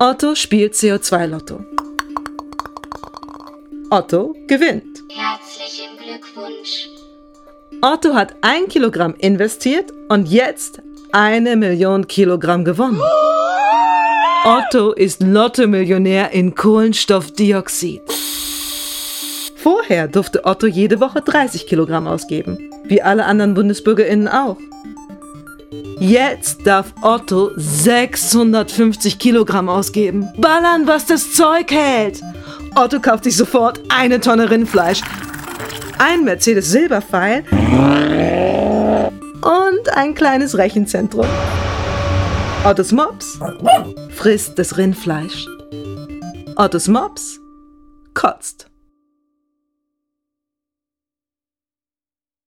Otto spielt CO2-Lotto. Otto gewinnt. Herzlichen Glückwunsch. Otto hat ein Kilogramm investiert und jetzt eine Million Kilogramm gewonnen. Otto ist Lotto-Millionär in Kohlenstoffdioxid. Vorher durfte Otto jede Woche 30 Kilogramm ausgeben, wie alle anderen BundesbürgerInnen auch. Jetzt darf Otto 650 Kilogramm ausgeben. Ballern, was das Zeug hält! Otto kauft sich sofort eine Tonne Rindfleisch, ein Mercedes Silberpfeil und ein kleines Rechenzentrum. Ottos Mops frisst das Rindfleisch. Ottos Mops kotzt.